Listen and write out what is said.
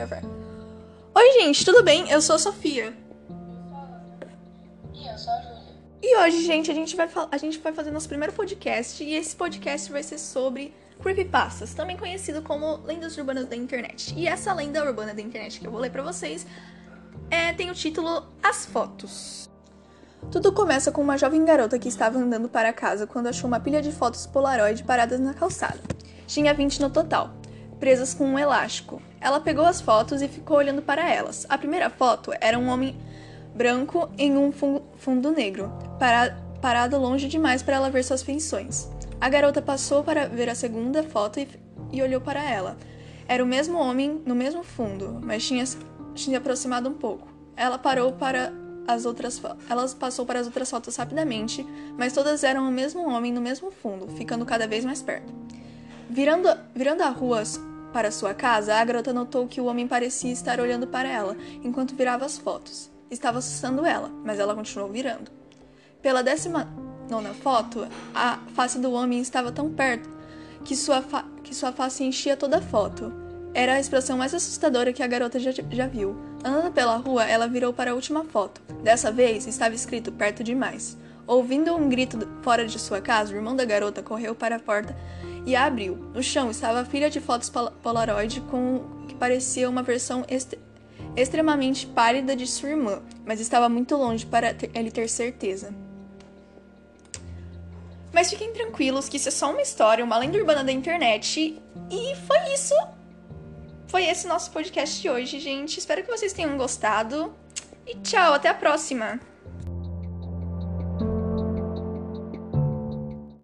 Gravar. Oi, gente, tudo bem? Eu sou a Sofia. E eu sou a Júlia. E hoje, gente, a gente vai a gente vai fazer nosso primeiro podcast e esse podcast vai ser sobre creepypastas, também conhecido como lendas urbanas da internet. E essa lenda urbana da internet que eu vou ler para vocês é, tem o título As Fotos. Tudo começa com uma jovem garota que estava andando para casa quando achou uma pilha de fotos Polaroid paradas na calçada. Tinha 20 no total, presas com um elástico. Ela pegou as fotos e ficou olhando para elas. A primeira foto era um homem branco em um fundo negro, parado longe demais para ela ver suas feições. A garota passou para ver a segunda foto e, e olhou para ela. Era o mesmo homem no mesmo fundo, mas tinha tinha aproximado um pouco. Ela parou para as outras passou para as outras fotos rapidamente, mas todas eram o mesmo homem no mesmo fundo, ficando cada vez mais perto. Virando, virando a rua para sua casa, a garota notou que o homem parecia estar olhando para ela enquanto virava as fotos. Estava assustando ela, mas ela continuou virando. Pela décima nona foto, a face do homem estava tão perto que sua, que sua face enchia toda a foto. Era a expressão mais assustadora que a garota já, já viu. Andando pela rua, ela virou para a última foto. Dessa vez, estava escrito perto demais. Ouvindo um grito fora de sua casa, o irmão da garota correu para a porta e a abriu. No chão estava a filha de fotos Polaroid com que parecia uma versão extremamente pálida de sua irmã, mas estava muito longe para ter, ele ter certeza. Mas fiquem tranquilos que isso é só uma história, uma lenda urbana da internet. E foi isso. Foi esse nosso podcast de hoje, gente. Espero que vocês tenham gostado. E tchau, até a próxima!